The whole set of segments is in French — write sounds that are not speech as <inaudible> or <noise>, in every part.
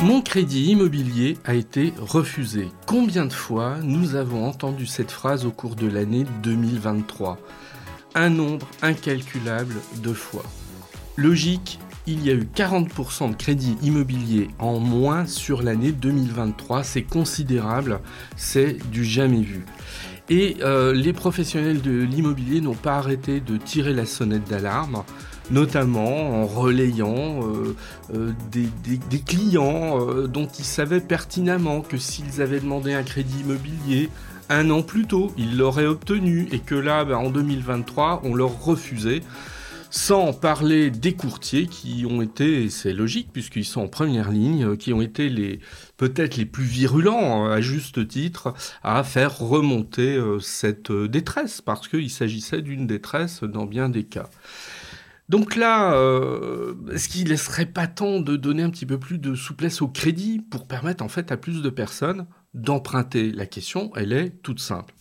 Mon crédit immobilier a été refusé. Combien de fois nous avons entendu cette phrase au cours de l'année 2023 Un nombre incalculable de fois. Logique, il y a eu 40% de crédit immobilier en moins sur l'année 2023. C'est considérable, c'est du jamais vu. Et euh, les professionnels de l'immobilier n'ont pas arrêté de tirer la sonnette d'alarme notamment en relayant euh, euh, des, clients euh, dont ils savaient pertinemment que s'ils avaient demandé un crédit immobilier un an plus tôt, ils l'auraient obtenu et que là, ben, en 2023, on leur refusait. Sans parler des courtiers qui ont été, et c'est logique puisqu'ils sont en première ligne, qui ont été les peut-être les plus virulents à juste titre à faire remonter cette détresse parce qu'il s'agissait d'une détresse dans bien des cas. Donc là, euh, est-ce qu'il ne serait pas temps de donner un petit peu plus de souplesse au crédit pour permettre en fait à plus de personnes d'emprunter? La question, elle est toute simple.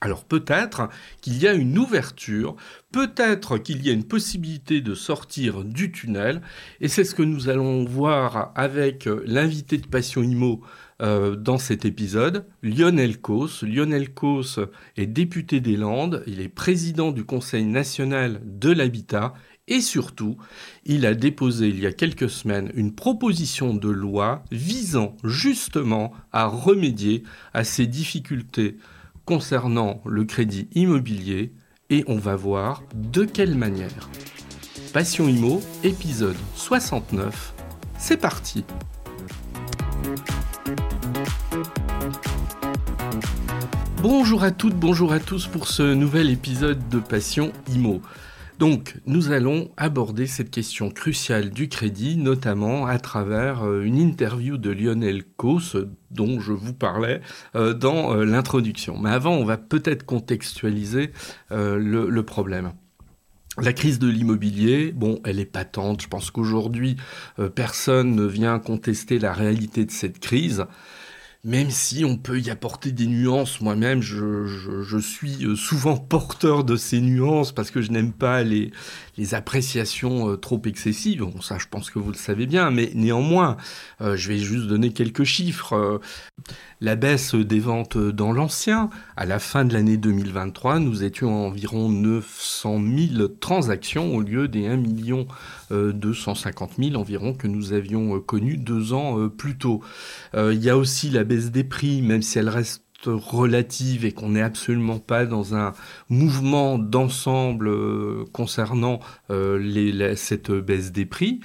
Alors peut-être qu'il y a une ouverture, peut-être qu'il y a une possibilité de sortir du tunnel, et c'est ce que nous allons voir avec l'invité de Passion Imo euh, dans cet épisode, Lionel Cos. Lionel Cos est député des Landes, il est président du Conseil national de l'habitat et surtout, il a déposé il y a quelques semaines une proposition de loi visant justement à remédier à ces difficultés concernant le crédit immobilier et on va voir de quelle manière. Passion Imo, épisode 69, c'est parti Bonjour à toutes, bonjour à tous pour ce nouvel épisode de Passion Imo. Donc, nous allons aborder cette question cruciale du crédit, notamment à travers euh, une interview de Lionel Cos, dont je vous parlais euh, dans euh, l'introduction. Mais avant, on va peut-être contextualiser le, problème. La crise de l'immobilier, bon, elle est patente. Je pense qu'aujourd'hui, personne ne vient contester la réalité de cette crise même si on peut y apporter des nuances. Moi-même, je, suis euh, souvent porteur de ces nuances parce que je n'aime pas les, appréciations euh, trop excessives. Bon, ça, je pense que vous le savez bien, mais néanmoins, euh, je vais juste donner quelques chiffres. la baisse des ventes dans l'ancien, à la fin de l'année 2023, nous étions à environ 900 000 transactions au lieu des 1 million 250 000 environ que nous avions connus deux ans plus tôt. Il y a aussi la baisse des prix, même si elle reste relative et qu'on n'est absolument pas dans un mouvement d'ensemble euh, concernant euh, cette baisse des prix.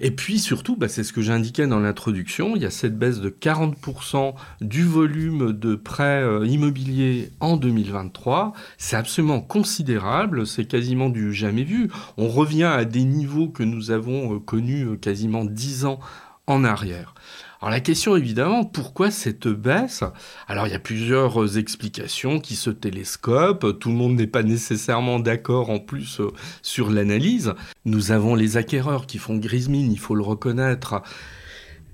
Et puis surtout, bah, c'est ce que j'indiquais dans l'introduction, il y a cette baisse de 40% du volume de prêts euh, immobiliers en 2023. C'est absolument considérable, c'est quasiment du jamais vu. On revient à des niveaux que nous avons connus quasiment 10 ans en arrière. Alors la question évidemment, pourquoi cette baisse? Alors il y a plusieurs explications qui se télescopent, tout le monde n'est pas nécessairement d'accord en plus euh, sur l'analyse. Nous avons les acquéreurs qui font grise mine, il faut le reconnaître.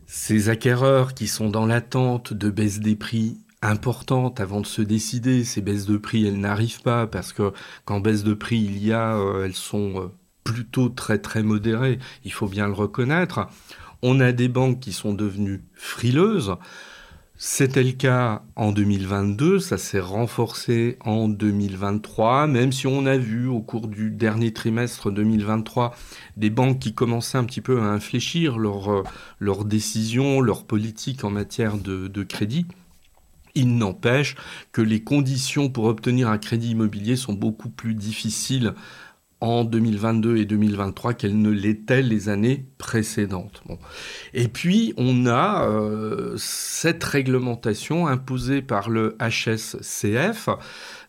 Ces acquéreurs qui sont dans l'attente de baisse des prix importantes avant de se décider, ces baisses de prix, elles n'arrivent pas parce que quand baisse de prix il y a, euh, elles sont euh, plutôt très très modérées, il faut bien le reconnaître. On a des banques qui sont devenues frileuses. C'était le cas en 2022, ça s'est renforcé en 2023, même si on a vu au cours du dernier trimestre 2023 des banques qui commençaient un petit peu à infléchir leurs leur décisions, leur politique en matière de crédit. Il n'empêche que les conditions pour obtenir un crédit immobilier sont beaucoup plus difficiles en 2022 et 2023 qu'elle ne l'était les années précédentes. Et puis, on a euh, cette réglementation imposée par le HSCF,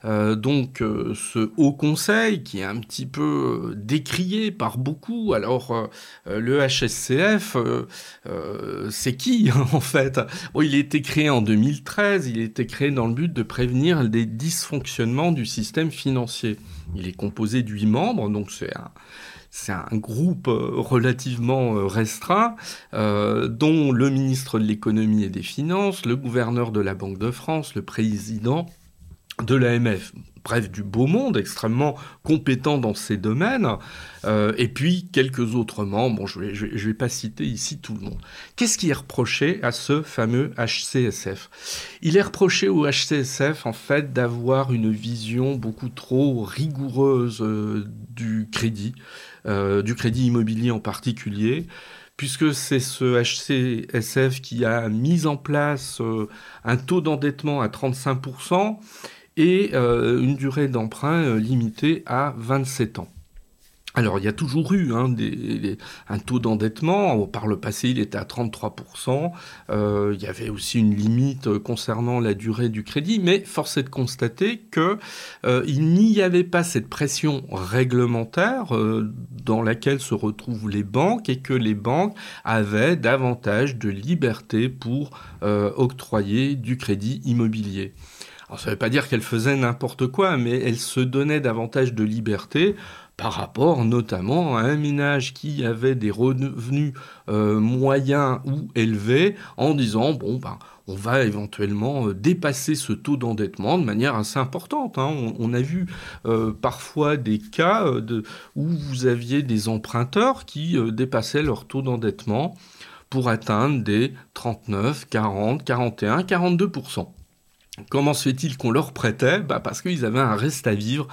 euh, donc euh, ce haut conseil qui est un petit peu décrié par beaucoup. Alors, le HSCF, c'est qui <laughs> en fait? Il a été créé en 2013, il a été créé dans le but de prévenir des dysfonctionnements du système financier. Il est composé de huit membres, donc c'est un, groupe euh, relativement euh, restreint, euh, dont le ministre de l'économie et des finances, le gouverneur de la Banque de France, le président de l'AMF bref, du beau monde, extrêmement compétent dans ces domaines, euh, et puis quelques autres membres, bon, je ne vais, pas citer ici tout le monde. Qu'est-ce qui est reproché à ce fameux HCSF Il est reproché au HCSF, en fait, d'avoir une vision beaucoup trop rigoureuse euh, du crédit, euh, du crédit immobilier en particulier, puisque c'est ce HCSF qui a mis en place un taux d'endettement à 35%, et euh, une durée d'emprunt euh, limitée à 27 ans. Alors, il y a toujours eu hein, un taux d'endettement. Par le passé, il était à 33%. Euh, il y avait aussi une limite concernant la durée du crédit. Mais force est de constater qu'il n'y avait pas cette pression réglementaire dans laquelle se retrouvent les banques et que les banques avaient davantage de liberté pour octroyer du crédit immobilier. Alors ça ne veut pas dire qu'elle faisait n'importe quoi, mais elle se donnait davantage de liberté par rapport notamment à un ménage qui avait des revenus euh, moyens ou élevés en disant bon ben on va éventuellement euh, dépasser ce taux d'endettement de manière assez importante. Hein. On, a vu euh, parfois des cas où vous aviez des emprunteurs qui dépassaient leur taux d'endettement pour atteindre des 39, 40, 41, 42 Comment se fait-il qu'on leur prêtait? Bah Parce qu'ils avaient un reste à vivre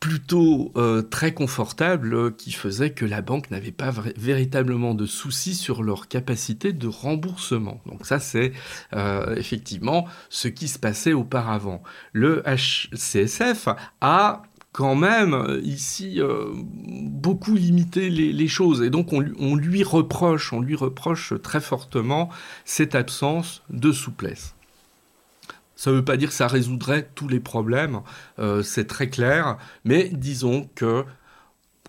plutôt euh, très confortable euh, qui faisait que la banque n'avait pas véritablement de soucis sur leur capacité de remboursement. Donc ça c'est euh, effectivement ce qui se passait auparavant. Le HCSF a quand même ici beaucoup limité les, choses et donc on, on, lui reproche, on lui reproche très fortement cette absence de souplesse. Ça ne veut pas dire que ça résoudrait tous les problèmes, euh, c'est très clair, mais disons que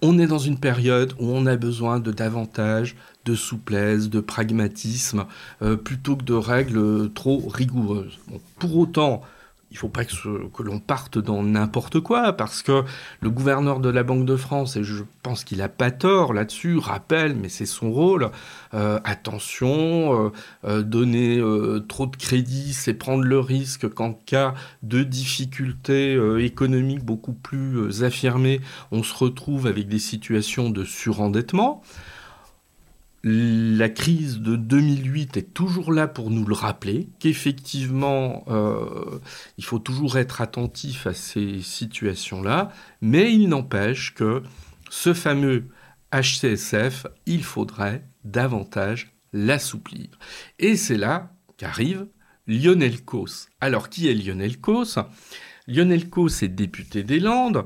on est dans une période où on a besoin de davantage de souplesse, de pragmatisme, euh, plutôt que de règles trop rigoureuses. pour autant, il ne faut pas que, l'on parte dans n'importe quoi, parce que le gouverneur de la Banque de France, et je pense qu'il n'a pas tort là-dessus, rappelle, mais c'est son rôle, euh, attention, euh, euh, donner trop de crédit, c'est prendre le risque qu'en cas de difficultés économiques beaucoup plus affirmées, on se retrouve avec des situations de surendettement. La crise de 2008 est toujours là pour nous le rappeler, qu'effectivement, euh, il faut toujours être attentif à ces situations-là, mais il n'empêche que ce fameux HCSF, il faudrait davantage l'assouplir. Et c'est là qu'arrive Lionel Cos. Alors, qui est Lionel Cos? Lionel Cos est député des Landes.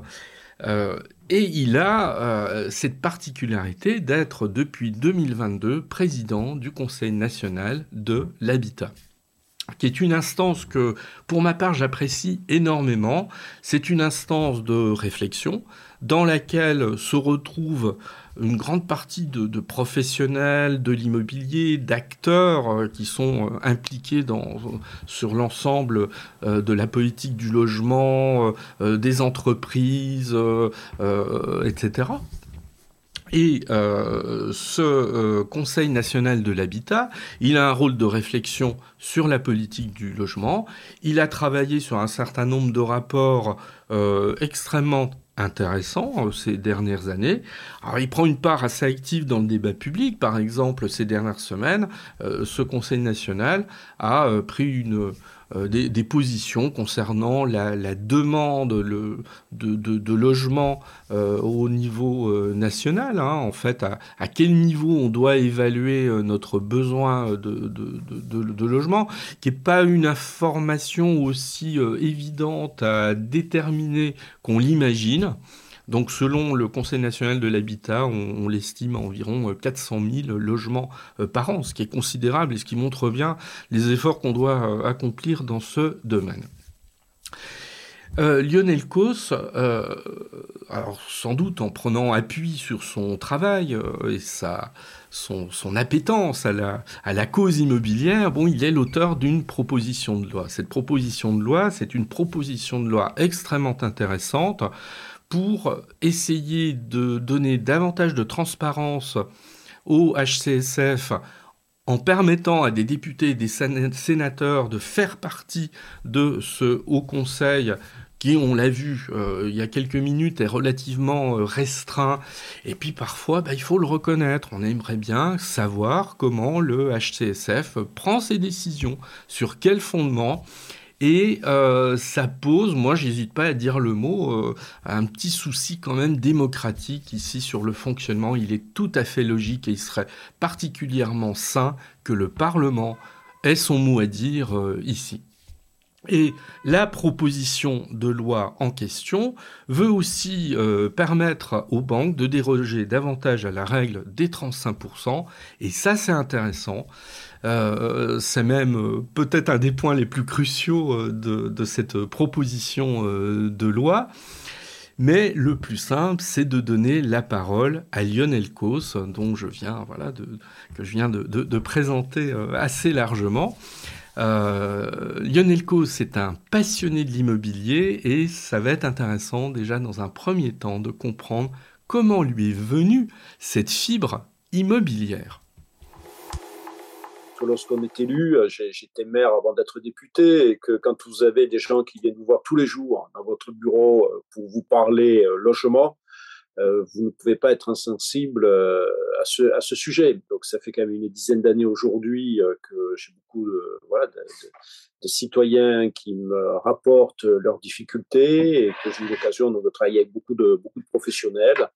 Euh, et il a euh, cette particularité d'être depuis 2022 président du Conseil national de l'habitat qui est une instance que, pour ma part, j'apprécie énormément. C'est une instance de réflexion dans laquelle se retrouvent une grande partie de, professionnels de l'immobilier, d'acteurs euh, qui sont euh, impliqués dans, sur l'ensemble euh, de la politique du logement, des entreprises, etc. Et ce Conseil national de l'habitat, il a un rôle de réflexion sur la politique du logement. Il a travaillé sur un certain nombre de rapports extrêmement intéressant euh, ces dernières années. Alors, il prend une part assez active dans le débat public. Par exemple, ces dernières semaines, euh, ce Conseil national a euh, pris une, euh, des, positions concernant la, demande de, logement euh, au niveau euh, national. Hein, en fait, à, quel niveau on doit évaluer notre besoin de, de logement, qui n'est pas une information aussi évidente à déterminer qu'on l'imagine. Donc selon le Conseil national de l'habitat, on, l'estime à environ 400 euh, 000 logements euh, par an, ce qui est considérable et ce qui montre bien les efforts qu'on doit euh, accomplir dans ce domaine. Lionel Cos, alors sans doute en prenant appui sur son travail et sa, son, appétence à la, à la, cause immobilière, bon, il est l'auteur d'une proposition de loi. Cette proposition de loi, c'est une proposition de loi extrêmement intéressante pour essayer de donner davantage de transparence au HCSF en permettant à des députés et des sénateurs de faire partie de ce haut conseil qui, on l'a vu il y a quelques minutes, est relativement restreint. Et puis parfois, bah, il faut le reconnaître. On aimerait bien savoir comment le HCSF prend ses décisions, sur quel fondement. Et euh, ça pose, moi j'hésite pas à dire le mot, euh, un petit souci quand même démocratique ici sur le fonctionnement. Il est tout à fait logique et il serait particulièrement sain que le Parlement ait son mot à dire euh, ici. Et la proposition de loi en question veut aussi permettre aux banques de déroger davantage à la règle des 35%, et ça c'est intéressant. Euh, c'est même euh, peut-être un des points les plus cruciaux euh, de, cette proposition de loi. Mais le plus simple, c'est de donner la parole à Lionel Cos, dont je viens, voilà, que je viens de, présenter assez largement. Lionel Cos est un passionné de l'immobilier et ça va être intéressant déjà dans un premier temps de comprendre comment lui est venue cette fibre immobilière. Lorsqu'on est élu, euh, j'étais maire avant d'être député, et que quand vous avez des gens qui viennent vous voir tous les jours dans votre bureau euh, pour vous parler euh, logement, vous ne pouvez pas être insensible à ce, à ce sujet. Donc ça fait quand même une dizaine d'années aujourd'hui que j'ai beaucoup de, citoyens qui me rapportent leurs difficultés et que j'ai eu l'occasion de travailler avec beaucoup de, professionnels.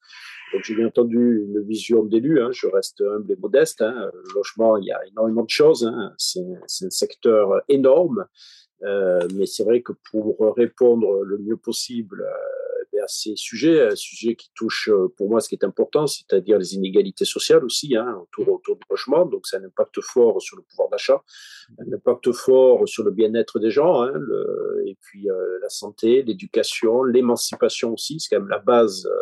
Donc j'ai bien entendu une vision d'élu, hein, je reste humble et modeste. Hein. Le logement, il y a énormément de choses, hein. c'est un secteur énorme, euh, mais c'est vrai que pour répondre le mieux possible euh, ces sujets, un sujet qui touche euh, pour moi ce qui est important, c'est-à-dire les inégalités sociales aussi hein, autour, autour du logement. Donc, c'est un impact fort sur le pouvoir d'achat, un impact fort sur le bien-être des gens, hein, le, et puis euh, la santé, l'éducation, l'émancipation aussi, c'est quand même la base. Euh,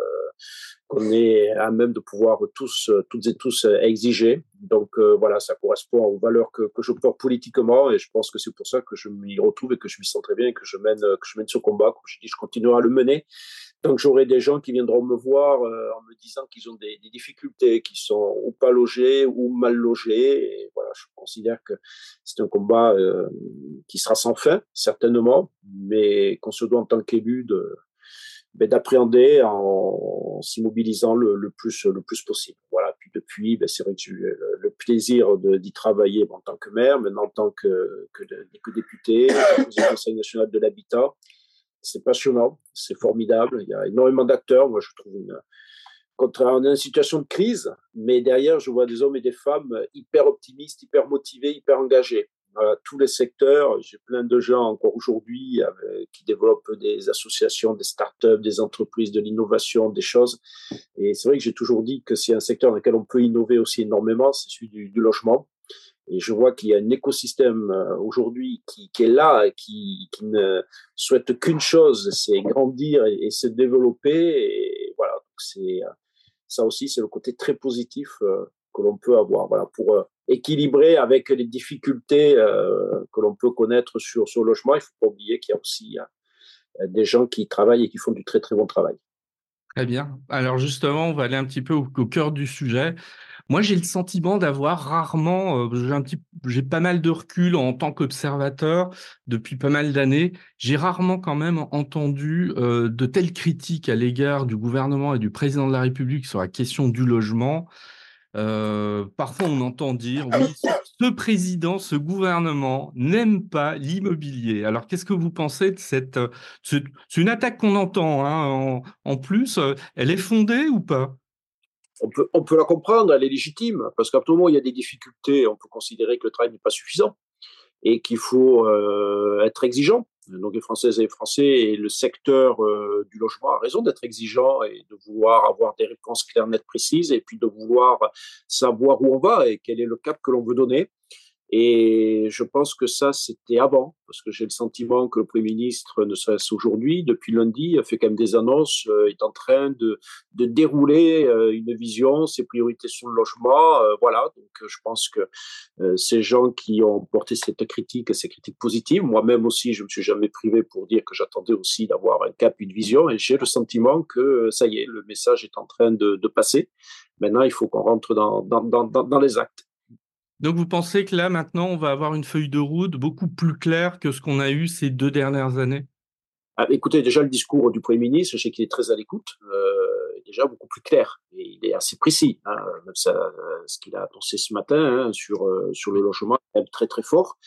qu'on est à même de pouvoir tous, toutes et tous exiger. Donc euh, voilà, ça correspond aux valeurs que, que, je porte politiquement et je pense que c'est pour ça que je m'y retrouve et que je m'y sens très bien et que je mène, que je mène ce combat. Comme je dis, je continuerai à le mener. Donc j'aurai des gens qui viendront me voir euh, en me disant qu'ils ont des, des, difficultés, qu'ils sont ou pas logés ou mal logés. Et voilà, je considère que c'est un combat euh, qui sera sans fin, certainement, mais qu'on se doit en tant qu'élu de ben, d'appréhender en, s'immobilisant le, le, plus le plus possible. Voilà. Puis depuis, ben, c'est vrai que j'ai eu le, plaisir d'y travailler en tant que maire, maintenant en tant que, que, que député, au Conseil national de l'habitat. C'est passionnant, c'est formidable. Il y a énormément d'acteurs. Moi, je trouve une, est une situation de crise, mais derrière, je vois des hommes et des femmes hyper optimistes, hyper motivés, hyper engagés tous les secteurs. J'ai plein de gens encore aujourd'hui qui développent des associations, des startups, des entreprises, de l'innovation, des choses. Et c'est vrai que j'ai toujours dit que c'est un secteur dans lequel on peut innover aussi énormément, c'est celui du, logement. Et je vois qu'il y a un écosystème euh, aujourd'hui qui, qui, est là, qui, qui ne souhaite qu'une chose, c'est grandir et, se développer. Et voilà, c'est ça aussi, c'est le côté très positif euh, que l'on peut avoir. Voilà, pour euh, équilibré avec les difficultés euh, que l'on peut connaître sur, sur le logement. Il faut pas oublier qu'il y a aussi euh, des gens qui travaillent et qui font du très très bon travail. Très bien. Alors justement, on va aller un petit peu au, cœur du sujet. Moi, j'ai le sentiment d'avoir rarement, euh, j'ai pas mal de recul en tant qu'observateur depuis pas mal d'années. J'ai rarement quand même entendu de telles critiques à l'égard du gouvernement et du président de la République sur la question du logement. Euh, parfois, on entend dire oui, ce président, ce gouvernement n'aime pas l'immobilier. Alors, qu'est-ce que vous pensez de cette euh, C'est une attaque qu'on entend. Hein, en, plus, euh, elle est fondée ou pas? On peut, on peut la comprendre, elle est légitime, parce qu'à tout moment, il y a des difficultés, on peut considérer que le travail n'est pas suffisant et qu'il faut être exigeant donc les Françaises et les Français et le secteur euh, du logement a raison d'être exigeant et de vouloir avoir des réponses claires, nettes, précises, et puis de vouloir savoir où on va et quel est le cap que l'on veut donner. Et je pense que ça, c'était avant, parce que j'ai le sentiment que le Premier ministre, ne serait-ce aujourd'hui, depuis lundi, a fait quand même des annonces, euh, est en train de, de dérouler euh, une vision, ses priorités sur le logement. Euh, voilà, donc je pense que ces gens qui ont porté cette critique, ces critiques positives, moi-même aussi, je me suis jamais privé pour dire que j'attendais aussi d'avoir un cap, une vision, et j'ai le sentiment que ça y est, le message est en train de, de passer. Maintenant, il faut qu'on rentre dans, dans, dans, dans les actes. Donc vous pensez que là, maintenant, on va avoir une feuille de route beaucoup plus claire que ce qu'on a eu ces deux dernières années? Ah, écoutez, déjà le discours du Premier ministre, je sais qu'il est très à l'écoute, euh, déjà beaucoup plus clair et il est assez précis. Hein, même ça, ce qu'il a annoncé ce matin hein, sur euh, sur le logement est très très fort.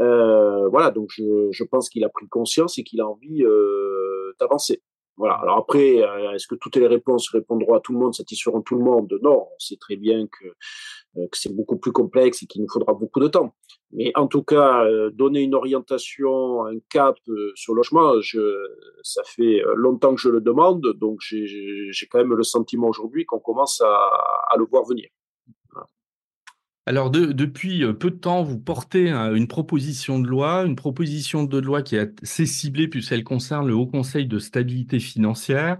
Euh, voilà, donc je, je pense qu'il a pris conscience et qu'il a envie euh, d'avancer. Voilà. Alors après, euh, est-ce que toutes les réponses répondront à tout le monde, satisferont tout le monde? Non, on sait très bien que, euh, que c'est beaucoup plus complexe et qu'il nous faudra beaucoup de temps. Mais en tout cas, euh, donner une orientation, un cap sur le logement, je, ça fait longtemps que je le demande, donc j'ai quand même le sentiment aujourd'hui qu'on commence à, à le voir venir. Alors, depuis peu de temps, vous portez une proposition de loi, une proposition de loi qui est assez ciblée puisqu'elle concerne le Haut Conseil de stabilité financière.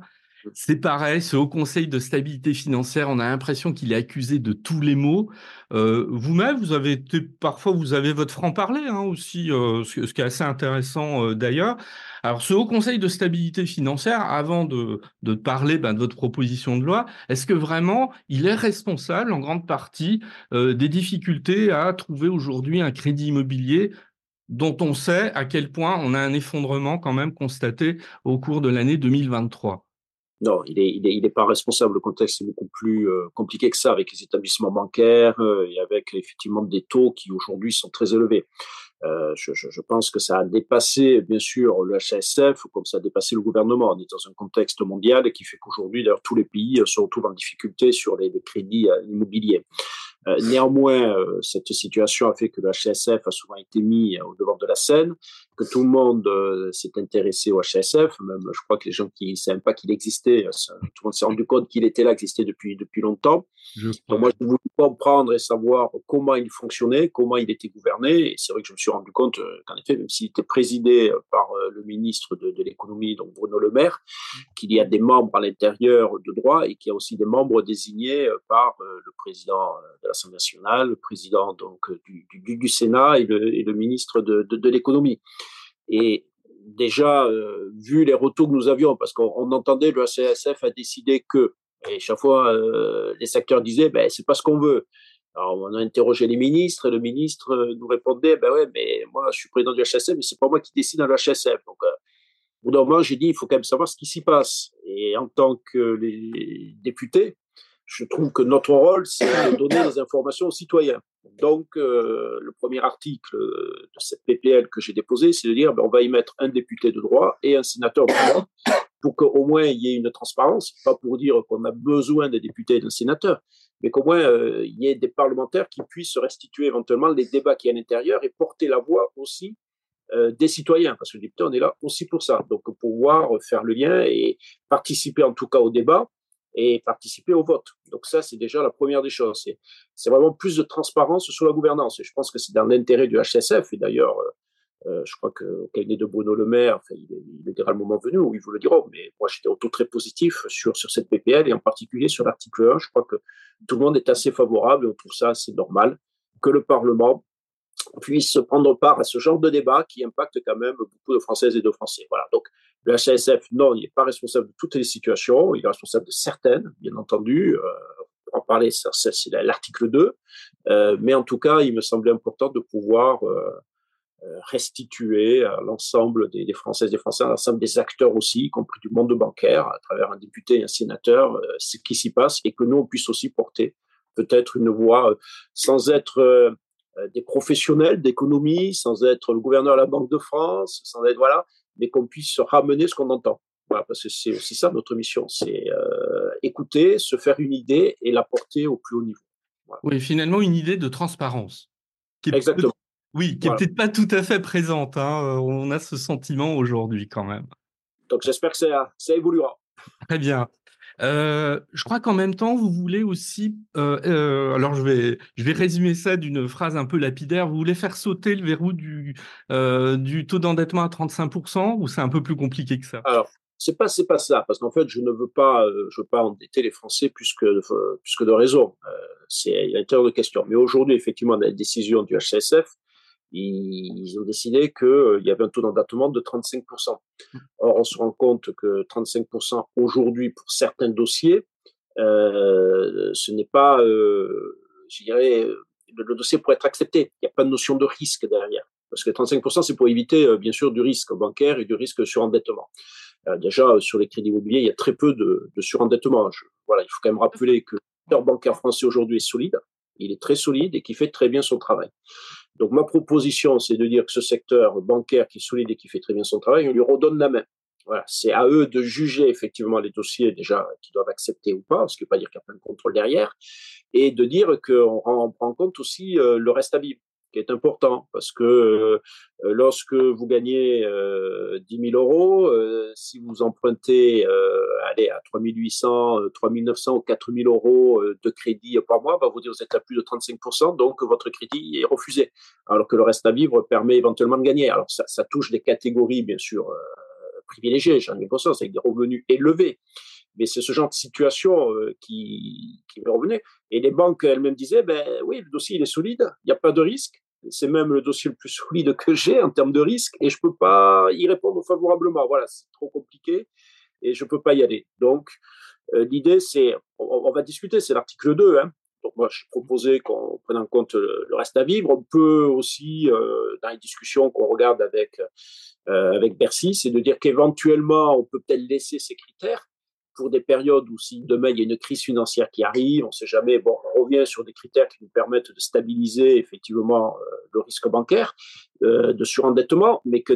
C'est pareil, ce Haut Conseil de stabilité financière, on a l'impression qu'il est accusé de tous les maux. Euh, vous-même, vous avez été, parfois, vous avez votre franc-parler hein, aussi, euh, ce, qui est assez intéressant euh, d'ailleurs. Alors, ce Haut Conseil de stabilité financière, avant de, parler ben, de votre proposition de loi, est-ce que vraiment il est responsable en grande partie des difficultés à trouver aujourd'hui un crédit immobilier dont on sait à quel point on a un effondrement quand même constaté au cours de l'année 2023 non, il n'est il est, il est pas responsable. Le contexte est beaucoup plus euh, compliqué que ça, avec les établissements bancaires euh, et avec effectivement des taux qui aujourd'hui sont très élevés. Euh, je, je, je, pense que ça a dépassé, bien sûr, le HSF, comme ça a dépassé le gouvernement. On est dans un contexte mondial qui fait qu'aujourd'hui, d'ailleurs, tous les pays se retrouvent en difficulté sur les, les crédits immobiliers. Euh, néanmoins, euh, cette situation a fait que le HSF a souvent été mis au devant de la scène, que tout le monde euh, s'est intéressé au HSF, même je crois que les gens qui ne savaient pas qu'il existait, tout le monde s'est rendu compte qu'il était là, existait depuis, depuis longtemps. Donc moi, je voulais comprendre et savoir comment il fonctionnait, comment il était gouverné, et c'est vrai que je me suis rendu compte qu'en effet, même s'il était présidé par le ministre de, de l'économie, donc Bruno Le Maire, qu'il y a des membres à l'intérieur de droit et qu'il y a aussi des membres désignés par le président de la l'Assemblée nationale, le président donc du, du, du Sénat et le, et le, ministre de, de, de l'économie. Et déjà, euh, vu les retours que nous avions, parce qu'on entendait le CSF a décidé que, et chaque fois euh, les secteurs disaient, ben c'est pas ce qu'on veut. Alors on a interrogé les ministres et le ministre euh, nous répondait, ben ouais, mais moi je suis président du HSF, mais c'est pas moi qui décide dans le HSF. Donc au bout d'un moment, j'ai dit, il faut quand même savoir ce qui s'y passe. Et en tant que les députés, je trouve que notre rôle, c'est <laughs> de donner des informations aux citoyens. Donc, euh, le premier article de cette PPL que j'ai déposé, c'est de dire ben, on va y mettre un député de droit et un sénateur de droit pour qu'au moins il y ait une transparence, pas pour dire qu'on a besoin des députés et d'un sénateur, mais qu'au moins euh, il y ait des parlementaires qui puissent restituer éventuellement les débats qui y a à l'intérieur et porter la voix aussi euh, des citoyens, parce que le député, on est là aussi pour ça. Donc, pour pouvoir faire le lien et participer en tout cas au débat et participer au vote. Donc ça, c'est déjà la première des choses. C'est vraiment plus de transparence sur la gouvernance. Et je pense que c'est dans l'intérêt du HSF. Et d'ailleurs, euh, euh je crois qu'au cabinet de Bruno Le Maire, il, il dira le moment venu où il vous le dira. Mais moi, j'étais auto très positif sur, sur cette PPL et en particulier sur l'article 1. Je crois que tout le monde est assez favorable et on trouve ça assez normal que le Parlement puisse prendre part à ce genre de débat qui impacte quand même beaucoup de Françaises et de Français. Voilà. Donc, le HSF, non, il n'est pas responsable de toutes les situations, il est responsable de certaines, bien entendu. Euh, va en parler, c'est l'article 2. Euh, mais en tout cas, il me semblait important de pouvoir euh, euh restituer à l'ensemble des, des, Françaises et des Français, à l'ensemble des acteurs aussi, y compris du monde bancaire, à travers un député et un sénateur, euh, ce qui s'y passe et que nous, on puisse aussi porter peut-être une voix euh, sans être des professionnels d'économie, sans être le gouverneur de la Banque de France, sans être voilà, mais qu'on puisse ramener ce qu'on entend. Voilà, parce que c'est aussi ça notre mission, c'est euh, écouter, se faire une idée et la porter au plus haut niveau. Voilà. Oui, finalement une idée de transparence. Qui est Exactement. Oui, qui n'est voilà. peut-être pas tout à fait présente. Hein. On a ce sentiment aujourd'hui quand même. Donc j'espère que ça, ça évoluera. Très bien. Je crois qu'en même temps, vous voulez aussi, alors je vais, je vais résumer ça d'une phrase un peu lapidaire, vous voulez faire sauter le verrou du, taux d'endettement à 35% ou c'est un peu plus compliqué que ça? Alors, c'est pas, pas ça, parce qu'en fait, je ne veux pas, je veux pas endetter les Français plus que, de raison. C'est, il y a une de question. Mais aujourd'hui, effectivement, la décision du HCSF, ils ont décidé qu'il euh, y avait un taux d'endettement de 35%. Or, on se rend compte que 35% aujourd'hui, pour certains dossiers, euh, ce n'est pas, euh, je dirais, le, le, dossier pour être accepté. Il n'y a pas de notion de risque derrière. Parce que 35%, c'est pour éviter, bien sûr, du risque bancaire et du risque sur endettement. déjà, sur les crédits immobiliers, il y a très peu de, de surendettement. voilà, il faut quand même rappeler que le secteur bancaire français aujourd'hui est solide. Il est très solide et qui fait très bien son travail. Donc ma proposition, c'est de dire que ce secteur bancaire qui est solide et qui fait très bien son travail, on lui redonne la main. Voilà, c'est à eux de juger effectivement les dossiers déjà qu'ils doivent accepter ou pas, ce qui ne veut pas dire qu'il y a plein de contrôle derrière, et de dire qu'on prend en compte aussi euh, le reste à vivre qui est important parce que euh, lorsque vous gagnez euh, 10 000 euros, euh, si vous empruntez euh, allez, à 3 800, 3 900 ou 4 000 euros euh, de crédit par mois, va vous dire vous êtes à plus de 35% donc votre crédit est refusé. Alors que le reste à vivre permet éventuellement de gagner. Alors ça, ça touche des catégories bien sûr privilégiées, j'en ai conscience, avec des revenus élevés mais c'est ce genre de situation qui, qui revenait. Et les banques elles-mêmes disaient, ben oui, le dossier il est solide, il n'y a pas de risque, c'est même le dossier le plus <laughs> solide que j'ai en termes de risque et je peux pas y répondre favorablement. Voilà, c'est trop compliqué et je peux pas y aller. Donc, euh, l'idée, c'est, on, va discuter, c'est l'article 2. Hein. Donc, moi, je proposais qu'on prenne en compte le, reste à vivre. On peut aussi, euh, dans les discussions qu'on regarde avec, euh, avec Bercy, c'est de dire qu'éventuellement, on peut peut-être laisser ces critères pour des périodes où si demain il y a une crise financière qui arrive, on ne sait jamais, bon, on revient sur des critères qui nous permettent de stabiliser effectivement euh, le risque bancaire, euh, de surendettement, mais que,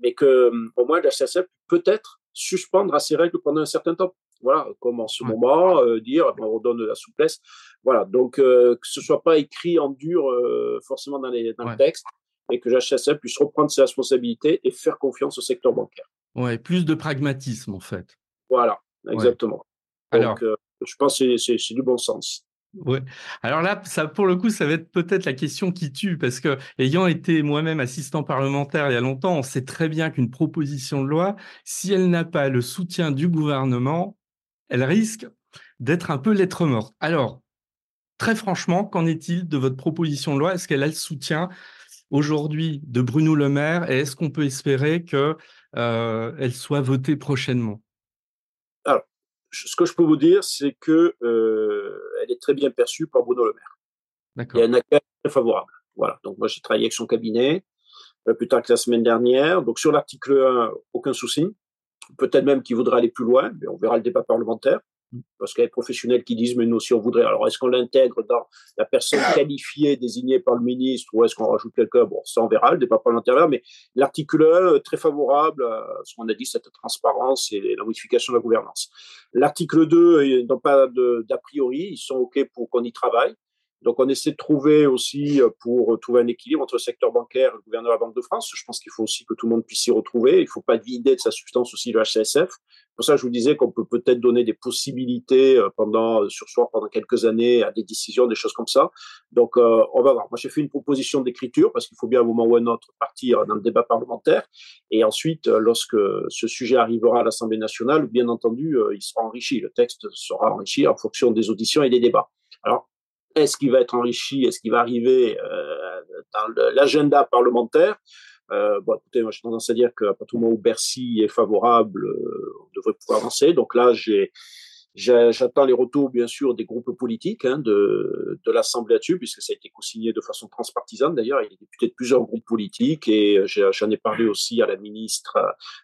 mais que au moins la CSF peut-être suspendre à ces règles pendant un certain temps. Voilà, comme en ce moment, euh, dire, on redonne de la souplesse. Voilà, donc que ce soit pas écrit en dur forcément dans, les, dans le texte, et que la CSF puisse reprendre ses responsabilités et faire confiance au secteur bancaire. Ouais, plus de pragmatisme en fait. Voilà. Exactement. Alors, euh, je pense que c'est du bon sens. Ouais. Alors là, ça, pour le coup, ça va être peut-être la question qui tue, parce que ayant été moi-même assistant parlementaire il y a longtemps, on sait très bien qu'une proposition de loi, si elle n'a pas le soutien du gouvernement, elle risque d'être un peu lettre morte. Alors, très franchement, qu'en est-il de votre proposition de loi? Est-ce qu'elle a le soutien aujourd'hui de Bruno Le Maire? Et est-ce qu'on peut espérer qu'elle euh, soit votée prochainement? Alors, ce que je peux vous dire, c'est que euh, elle est très bien perçue par Bruno Le Maire. D'accord. Il y a un accueil très favorable. Voilà. Donc moi, j'ai travaillé avec son cabinet euh, plus tard que la semaine dernière. Donc sur l'article 1, aucun souci. Peut-être même qu'il voudra aller plus loin, mais on verra le débat parlementaire. Parce qu'il y a des professionnels qui disent, mais nous aussi on voudrait. Alors, est-ce qu'on l'intègre dans la personne qualifiée désignée par le ministre ou est-ce qu'on rajoute quelqu'un? Bon, ça on verra, le débat parlementaire. Mais l'article 1, très favorable à ce qu'on a dit, cette transparence et la modification de la gouvernance. L'article 2, ils n'ont pas d'a priori, ils sont OK pour qu'on y travaille. Donc, on essaie de trouver aussi euh, pour trouver un équilibre entre le secteur bancaire et le gouverneur de la Banque de France. Je pense qu'il faut aussi que tout le monde puisse s'y retrouver. Il ne faut pas vider de sa substance aussi le HCSF. Pour ça, je vous disais qu'on peut peut-être donner des possibilités euh, pendant, euh, sur soi pendant quelques années à des décisions, des choses comme ça. Donc, on va voir. Moi, j'ai fait une proposition d'écriture parce qu'il faut bien à un moment ou à un autre partir dans le débat parlementaire. Et ensuite, lorsque ce sujet arrivera à l'Assemblée nationale, bien entendu, il sera enrichi. Le texte sera enrichi en fonction des auditions et des débats. Alors, est-ce qu'il va être enrichi? Est-ce qu'il va arriver euh, dans l'agenda parlementaire? Euh, bon, écoutez, moi, j'ai tendance à dire qu'à partir du moment où Bercy est favorable, euh, on devrait pouvoir avancer. Donc là, j'ai, j'attends les retours, bien sûr, des groupes politiques hein, de, de l'Assemblée là-dessus, puisque ça a été co-signé de façon transpartisane. D'ailleurs, il y a des députés de plusieurs groupes politiques et j'en ai parlé aussi à la ministre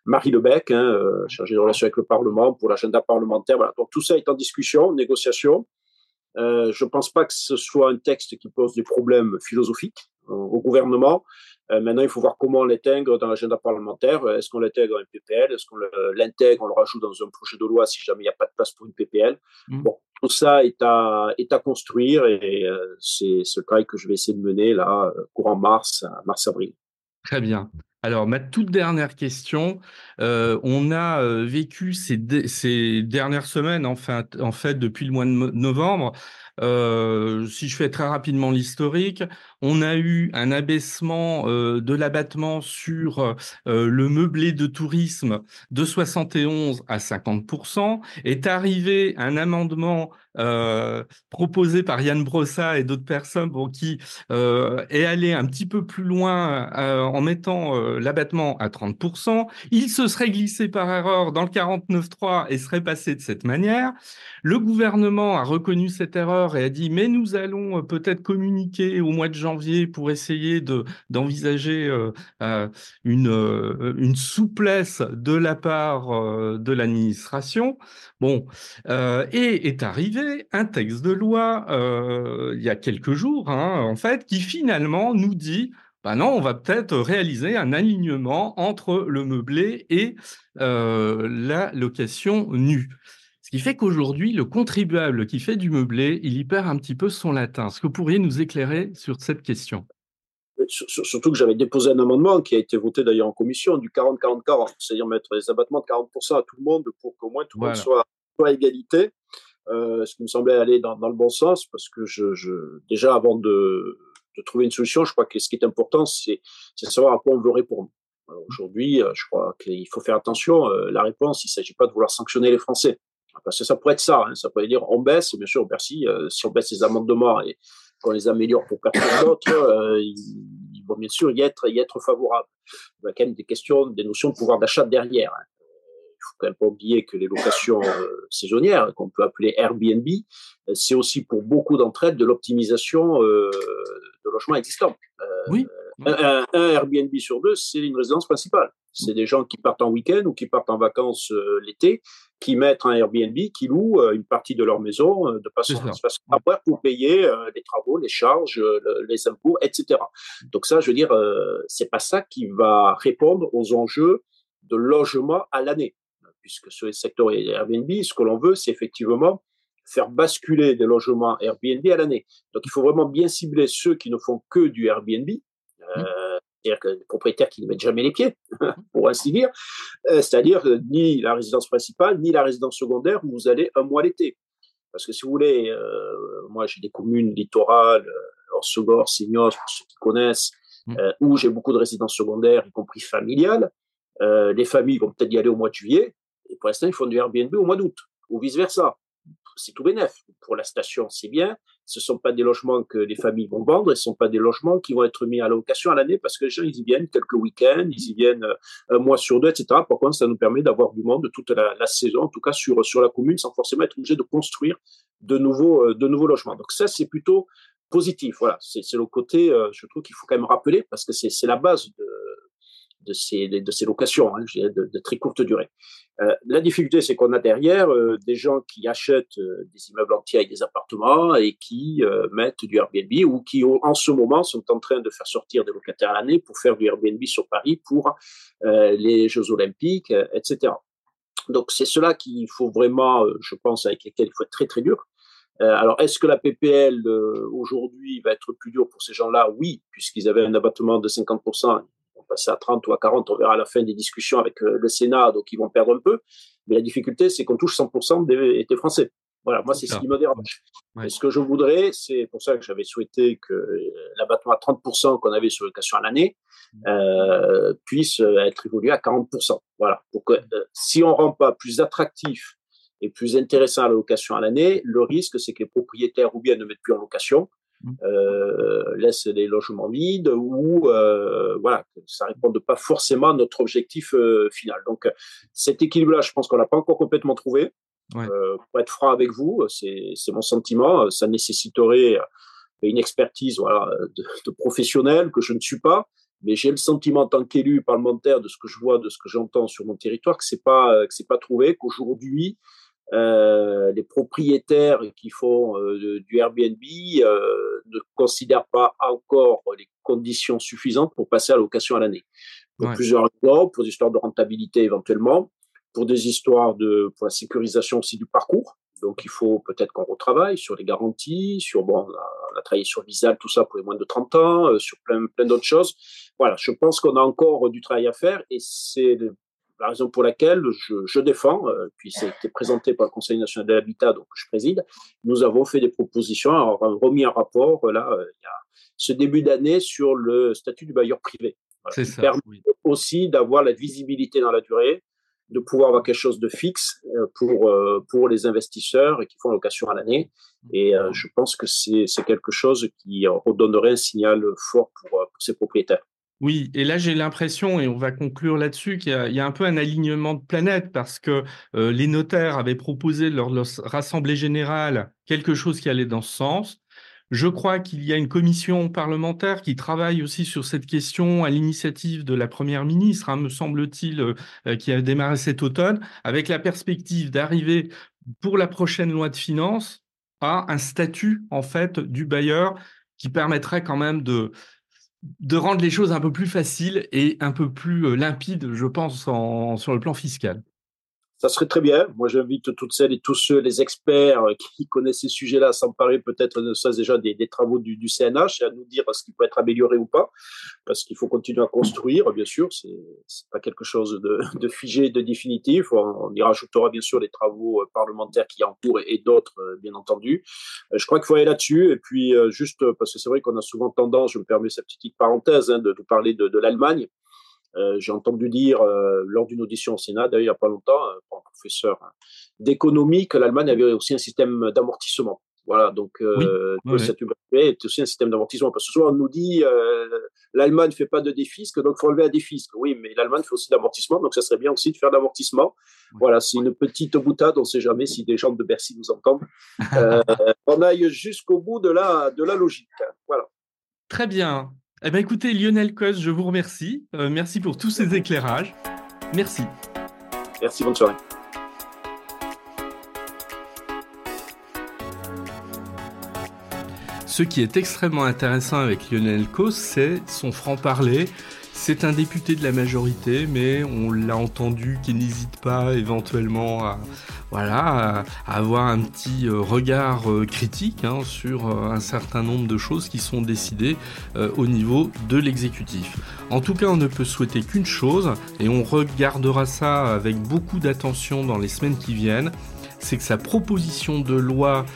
Marie Lebec, hein, chargée de relations avec le Parlement pour l'agenda parlementaire. Voilà. Donc tout ça est en discussion, négociation. Euh, je ne pense pas que ce soit un texte qui pose des problèmes philosophiques au gouvernement. Euh, maintenant, il faut voir comment on l'intègre dans l'agenda parlementaire. Est-ce qu'on l'intègre dans un PPL Est-ce qu'on l'intègre, on le rajoute dans un projet de loi si jamais il n'y a pas de place pour une PPL mmh. Bon, tout ça est à, est à construire et euh, c'est ce travail que je vais essayer de mener là, courant mars, mars-avril. Très bien. Alors, ma toute dernière question, euh, on a euh, vécu ces, dernières semaines, en fait, depuis le mois de novembre, euh, si je fais très rapidement l'historique, on a eu un abaissement de l'abattement sur le meublé de tourisme de 71 à 50%. Est arrivé un amendement proposé par Yann Brossa et d'autres personnes qui est allé un petit peu plus loin en mettant l'abattement à 30%. Il se serait glissé par erreur dans le 49.3 et serait passé de cette manière. Le gouvernement a reconnu cette erreur et a dit mais nous allons peut-être communiquer au mois de janvier pour essayer de d'envisager une, une souplesse de la part de l'administration. Bon, et est arrivé un texte de loi il y a quelques jours, hein, en fait, qui finalement nous dit ben non, on va peut-être réaliser un alignement entre le meublé et euh, la location nue. Ce qui fait qu'aujourd'hui, le contribuable qui fait du meublé, il y perd un petit peu son latin. Est-ce que vous pourriez nous éclairer sur cette question? Surtout que j'avais déposé un amendement qui a été voté d'ailleurs en commission du 40-40-40, c'est-à-dire mettre les abattements de 40% à tout le monde pour qu'au moins tout le monde soit, à égalité. Euh, ce qui me semblait aller dans, dans, le bon sens parce que je, je déjà avant de de trouver une solution. Je crois que ce qui est important, c'est de savoir à quoi on veut répondre. Aujourd'hui, euh, je crois qu'il faut faire attention. Euh, la réponse, il ne s'agit pas de vouloir sanctionner les Français. Parce que ça pourrait être ça. Hein. Ça pourrait dire on baisse, bien sûr, merci. Euh, si on baisse les amendements et qu'on les améliore pour personne d'autre, il, va bien sûr y être, y être favorable. Il y a quand même des questions, des notions de pouvoir d'achat derrière. Hein. Il faut quand même pas oublier que les locations saisonnières, qu'on peut appeler Airbnb, c'est aussi pour beaucoup d'entre elles de l'optimisation de logements existants. Euh, oui. Un, Airbnb sur deux, c'est une résidence principale. C'est des gens qui partent en week-end ou qui partent en vacances euh, l'été, qui mettent un Airbnb, qui louent euh, une partie de leur maison de façon, à pour payer les travaux, les charges, les impôts, etc. Donc ça, je veux dire, c'est pas ça qui va répondre aux enjeux de logement à l'année, puisque sur les secteurs Airbnb, ce que l'on veut, c'est effectivement faire basculer des logements Airbnb à l'année. Donc, il faut vraiment bien cibler ceux qui ne font que du Airbnb, euh, mmh. c'est-à-dire que les propriétaires qui ne mettent jamais les pieds, <laughs> pour ainsi dire, euh, c'est-à-dire ni la résidence principale, ni la résidence secondaire où vous allez un mois l'été. Parce que si vous voulez, euh, moi j'ai des communes littorales, Orsegor, Signos, pour ceux qui connaissent, mmh. où j'ai beaucoup de résidences secondaires, y compris familiales. les familles vont peut-être y aller au mois de juillet, et pour l'instant, ils font du Airbnb au mois d'août, ou vice-versa c'est tout bénef. Pour la station, c'est bien. Ce ne sont pas des logements que les familles vont vendre, ce ne sont pas des logements qui vont être mis à location à l'année parce que les gens, ils y viennent quelques week-ends, ils y viennent euh, un mois sur deux, etc. Par contre, ça nous permet d'avoir du monde toute la, saison, en tout cas sur, sur la commune, sans forcément être obligé de construire de nouveaux, euh, de nouveaux logements. Donc ça, c'est plutôt positif. Voilà, c'est le côté, euh, je trouve qu'il faut quand même rappeler parce que c'est la base de, de ces, de ces locations hein, de, très courte durée. Euh, la difficulté, c'est qu'on a derrière euh, des gens qui achètent euh, des immeubles entiers avec des appartements et qui mettent du Airbnb ou qui, en ce moment, sont en train de faire sortir des locataires à l'année pour faire du Airbnb sur Paris pour les Jeux Olympiques, etc. Donc, c'est cela qu'il faut vraiment, je pense, avec lesquels il faut être très, très dur. alors, est-ce que la PPL aujourd'hui va être plus dure pour ces gens-là? Oui, puisqu'ils avaient un abattement de 50%, passer à 30 ou à 40, on verra à la fin des discussions avec euh, le Sénat, donc ils vont perdre un peu. Mais la difficulté, c'est qu'on touche 100% des, Français. Voilà, moi, c'est ce qui me dérange. Et ce que je voudrais, c'est pour ça que j'avais souhaité que euh, l'abattement à 30% qu'on avait sur location à l'année euh, puisse être évolué à 40%. Voilà. Pour que si on ne rend pas plus attractif et plus intéressant à la location à l'année, le risque, c'est que les propriétaires ou bien ne mettent plus en location, euh, laisse les logements vides ou euh, voilà, ça répond pas forcément à notre objectif euh, final. Donc cet équilibre-là, je pense qu'on l'a pas encore complètement trouvé. pour être franc avec vous, c'est mon sentiment. Ça nécessiterait une expertise voilà, de, de professionnel que je ne suis pas mais j'ai le sentiment en tant qu'élu parlementaire de ce que je vois, de ce que j'entends sur mon territoire, que c'est pas que c'est pas trouvé, qu'aujourd'hui euh, les propriétaires qui font euh, du Airbnb euh, ne considèrent pas encore les conditions suffisantes pour passer à location à l'année. Pour plusieurs raisons, pour des histoires de rentabilité éventuellement, pour des histoires de pour la sécurisation aussi du parcours. Donc il faut peut-être qu'on retravaille sur les garanties, sur bon, on a, travaillé sur Visa, tout ça pour les moins de 30 ans, sur plein plein d'autres choses. Voilà, je pense qu'on a encore du travail à faire et c'est la raison pour laquelle je, défends, euh, puis c'était présenté par le Conseil national de l'habitat, donc je préside, nous avons fait des propositions, remis un rapport là, euh, il y a ce début d'année sur le statut du bailleur privé. C'est ça. Permet aussi d'avoir la visibilité dans la durée, de pouvoir avoir quelque chose de fixe euh, pour, pour les investisseurs qui font location à l'année. Et je pense que c'est quelque chose qui redonnerait un signal fort pour, pour ces propriétaires. Oui, et là j'ai l'impression, et on va conclure là-dessus, qu'il y, a un peu un alignement de planète parce que euh, les notaires avaient proposé lors de leur rassemblée générale quelque chose qui allait dans ce sens. Je crois qu'il y a une commission parlementaire qui travaille aussi sur cette question à l'initiative de la Première ministre, hein, me semble-t-il, euh, euh, qui a démarré cet automne, avec la perspective d'arriver pour la prochaine loi de finances à un statut en fait du bailleur qui permettrait quand même de de rendre les choses un peu plus faciles et un peu plus euh, limpides, je pense, sur le plan fiscal. Ça serait très bien. Moi, j'invite toutes celles et tous ceux, les experts euh, qui connaissent ces sujets-là, à s'emparer peut-être de ça déjà des, travaux du, CNH et à nous dire ce qui peut être amélioré ou pas, parce qu'il faut continuer à construire, bien sûr. C'est pas quelque chose de, <laughs> figé, de définitif. On, y rajoutera bien sûr les travaux euh, parlementaires qui en cours et, d'autres, euh, bien entendu. Je crois qu'il faut aller là-dessus. Et puis, juste parce que c'est vrai qu'on a souvent tendance, je me permets cette petite parenthèse, hein, de, nous parler de l'Allemagne. Euh, j'ai entendu dire euh, lors d'une audition au Sénat, d'ailleurs il n'y a pas longtemps, euh, pour un professeur d'économie, que l'Allemagne avait aussi un système d'amortissement. Voilà, donc euh, oui, est aussi un système d'amortissement. Parce que souvent on nous dit l'Allemagne ne fait pas de défisque, donc il faut relever un défisque. Oui, mais l'Allemagne fait aussi d'amortissement, donc ça serait bien aussi de faire d'amortissement. Voilà, c'est une petite boutade, on ne sait jamais si des gens de Bercy nous entendent. <laughs> on aille jusqu'au bout de la, de la logique. Voilà. Très bien. Eh bien, écoutez, Lionel Cos, je vous remercie. Euh, merci pour tous ces éclairages. Merci. Merci, bonne soirée. Ce qui est extrêmement intéressant avec Lionel Cos, c'est son franc-parler c'est un député de la majorité, mais on l'a entendu qu'il n'hésite pas éventuellement à, avoir un petit euh, regard euh, critique hein, sur euh, un certain nombre de choses qui sont décidées au niveau de l'exécutif. En tout cas, on ne peut souhaiter qu'une chose, et on regardera ça avec beaucoup d'attention dans les semaines qui viennent, c'est que sa proposition de loi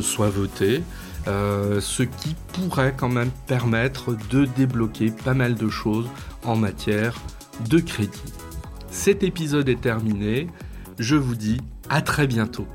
soit votée. Euh, ce qui pourrait quand même permettre de débloquer pas mal de choses en matière de crédit. Cet épisode est terminé, je vous dis à très bientôt.